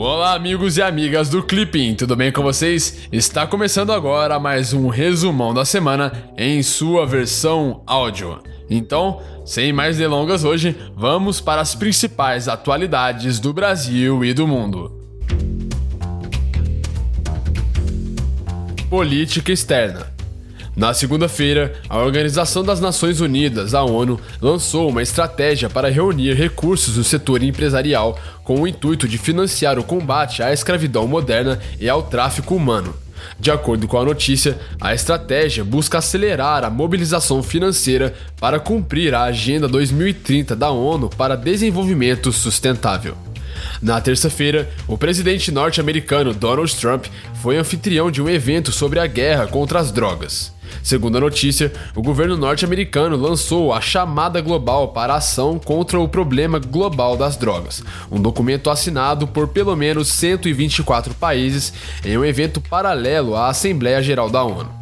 Olá, amigos e amigas do Clipping, tudo bem com vocês? Está começando agora mais um resumão da semana em sua versão áudio. Então, sem mais delongas hoje, vamos para as principais atualidades do Brasil e do mundo. Política externa. Na segunda-feira, a Organização das Nações Unidas, a ONU, lançou uma estratégia para reunir recursos do setor empresarial com o intuito de financiar o combate à escravidão moderna e ao tráfico humano. De acordo com a notícia, a estratégia busca acelerar a mobilização financeira para cumprir a Agenda 2030 da ONU para Desenvolvimento Sustentável. Na terça-feira, o presidente norte-americano Donald Trump foi anfitrião de um evento sobre a guerra contra as drogas. Segundo a notícia, o governo norte-americano lançou a chamada global para ação contra o problema global das drogas, um documento assinado por pelo menos 124 países em um evento paralelo à Assembleia Geral da ONU.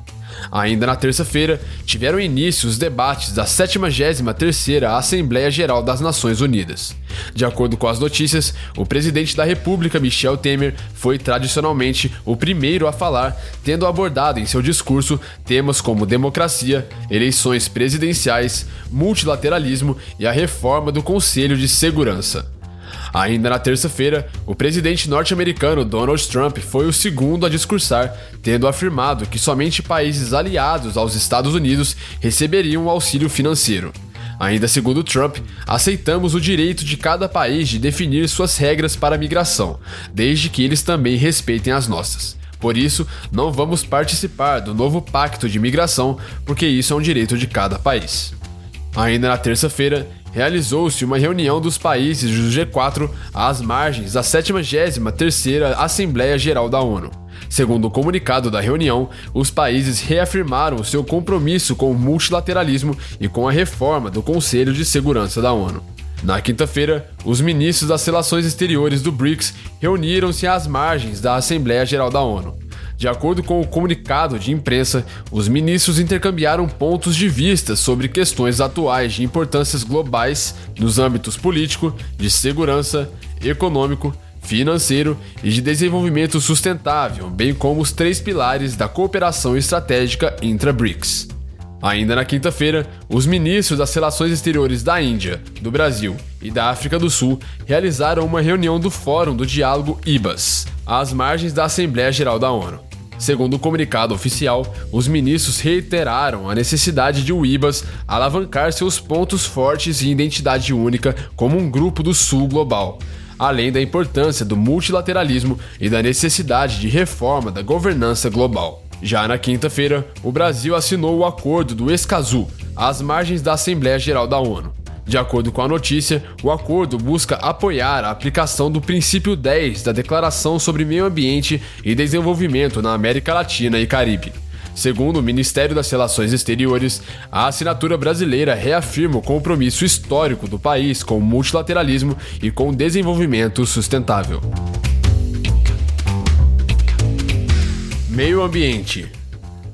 Ainda na terça-feira, tiveram início os debates da 73ª Assembleia Geral das Nações Unidas. De acordo com as notícias, o presidente da República, Michel Temer, foi tradicionalmente o primeiro a falar, tendo abordado em seu discurso temas como democracia, eleições presidenciais, multilateralismo e a reforma do Conselho de Segurança. Ainda na terça-feira, o presidente norte-americano Donald Trump foi o segundo a discursar, tendo afirmado que somente países aliados aos Estados Unidos receberiam auxílio financeiro. Ainda segundo Trump, aceitamos o direito de cada país de definir suas regras para a migração, desde que eles também respeitem as nossas. Por isso, não vamos participar do novo pacto de migração, porque isso é um direito de cada país. Ainda na terça-feira, realizou-se uma reunião dos países do G4 às margens da 73ª Assembleia Geral da ONU. Segundo o comunicado da reunião, os países reafirmaram seu compromisso com o multilateralismo e com a reforma do Conselho de Segurança da ONU. Na quinta-feira, os ministros das relações exteriores do BRICS reuniram-se às margens da Assembleia Geral da ONU. De acordo com o comunicado de imprensa, os ministros intercambiaram pontos de vista sobre questões atuais de importâncias globais nos âmbitos político, de segurança, econômico, financeiro e de desenvolvimento sustentável, bem como os três pilares da cooperação estratégica intra-BRICS. Ainda na quinta-feira, os ministros das Relações Exteriores da Índia, do Brasil e da África do Sul realizaram uma reunião do Fórum do Diálogo IBAS, às margens da Assembleia Geral da ONU. Segundo o comunicado oficial, os ministros reiteraram a necessidade de o IBAS alavancar seus pontos fortes e identidade única como um grupo do Sul global, além da importância do multilateralismo e da necessidade de reforma da governança global. Já na quinta-feira, o Brasil assinou o acordo do Escazú, às margens da Assembleia Geral da ONU. De acordo com a notícia, o acordo busca apoiar a aplicação do princípio 10 da Declaração sobre Meio Ambiente e Desenvolvimento na América Latina e Caribe. Segundo o Ministério das Relações Exteriores, a assinatura brasileira reafirma o compromisso histórico do país com o multilateralismo e com o desenvolvimento sustentável. Meio Ambiente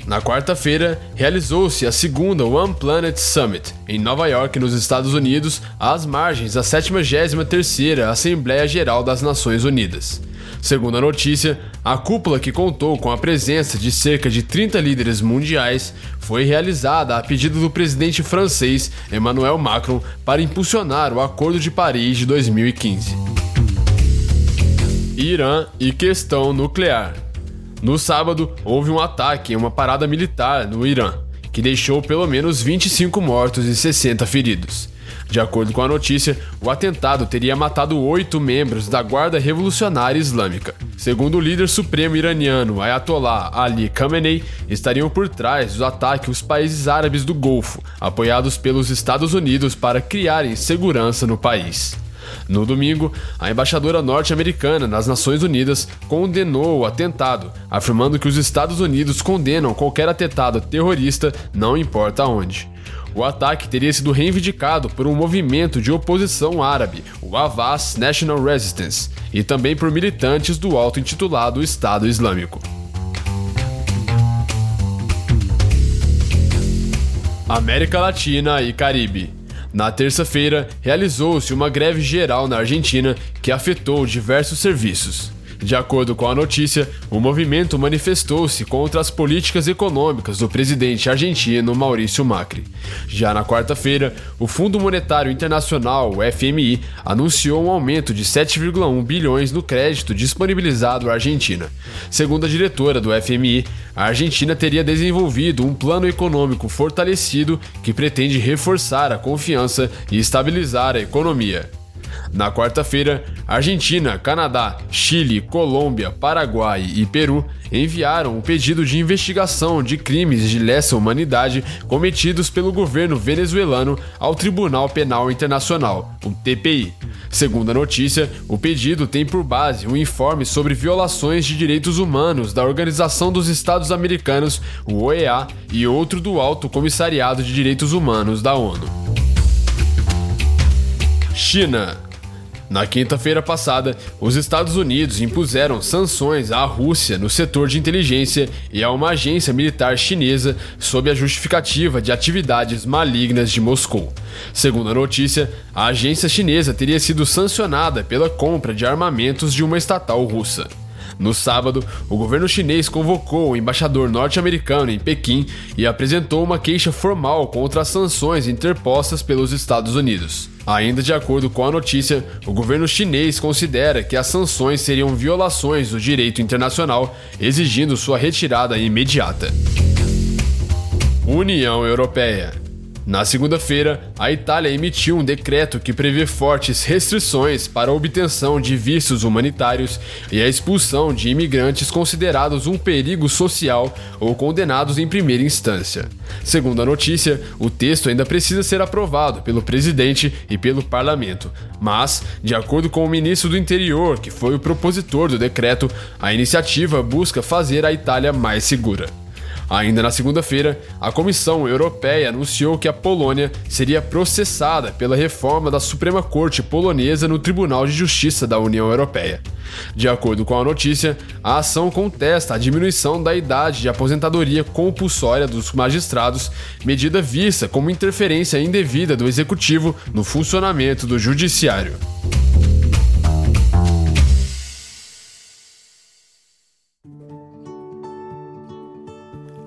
na quarta-feira, realizou-se a segunda One Planet Summit, em Nova York, nos Estados Unidos, às margens da 73ª Assembleia Geral das Nações Unidas. Segundo a notícia, a cúpula que contou com a presença de cerca de 30 líderes mundiais foi realizada a pedido do presidente francês Emmanuel Macron para impulsionar o Acordo de Paris de 2015. Irã e questão nuclear. No sábado, houve um ataque em uma parada militar no Irã, que deixou pelo menos 25 mortos e 60 feridos. De acordo com a notícia, o atentado teria matado oito membros da Guarda Revolucionária Islâmica. Segundo o líder supremo iraniano Ayatollah Ali Khamenei, estariam por trás do ataque os países árabes do Golfo, apoiados pelos Estados Unidos para criarem segurança no país. No domingo, a embaixadora norte-americana nas Nações Unidas condenou o atentado, afirmando que os Estados Unidos condenam qualquer atentado terrorista, não importa onde. O ataque teria sido reivindicado por um movimento de oposição árabe, o Avaz National Resistance, e também por militantes do auto-intitulado Estado Islâmico. América Latina e Caribe. Na terça-feira, realizou-se uma greve geral na Argentina que afetou diversos serviços. De acordo com a notícia, o movimento manifestou-se contra as políticas econômicas do presidente argentino Maurício Macri. Já na quarta-feira, o Fundo Monetário Internacional, FMI, anunciou um aumento de 7,1 bilhões no crédito disponibilizado à Argentina. Segundo a diretora do FMI, a Argentina teria desenvolvido um plano econômico fortalecido que pretende reforçar a confiança e estabilizar a economia. Na quarta-feira, Argentina, Canadá, Chile, Colômbia, Paraguai e Peru enviaram um pedido de investigação de crimes de lesa humanidade cometidos pelo governo venezuelano ao Tribunal Penal Internacional, o TPI. Segundo a notícia, o pedido tem por base um informe sobre violações de direitos humanos da Organização dos Estados Americanos, o OEA, e outro do Alto Comissariado de Direitos Humanos da ONU. China na quinta-feira passada, os Estados Unidos impuseram sanções à Rússia no setor de inteligência e a uma agência militar chinesa sob a justificativa de atividades malignas de Moscou. Segundo a notícia, a agência chinesa teria sido sancionada pela compra de armamentos de uma estatal russa. No sábado, o governo chinês convocou o embaixador norte-americano em Pequim e apresentou uma queixa formal contra as sanções interpostas pelos Estados Unidos. Ainda de acordo com a notícia, o governo chinês considera que as sanções seriam violações do direito internacional, exigindo sua retirada imediata. União Europeia na segunda-feira, a Itália emitiu um decreto que prevê fortes restrições para a obtenção de vistos humanitários e a expulsão de imigrantes considerados um perigo social ou condenados em primeira instância. Segundo a notícia, o texto ainda precisa ser aprovado pelo presidente e pelo parlamento, mas, de acordo com o ministro do Interior, que foi o propositor do decreto, a iniciativa busca fazer a Itália mais segura. Ainda na segunda-feira, a Comissão Europeia anunciou que a Polônia seria processada pela reforma da Suprema Corte polonesa no Tribunal de Justiça da União Europeia. De acordo com a notícia, a ação contesta a diminuição da idade de aposentadoria compulsória dos magistrados, medida vista como interferência indevida do executivo no funcionamento do judiciário.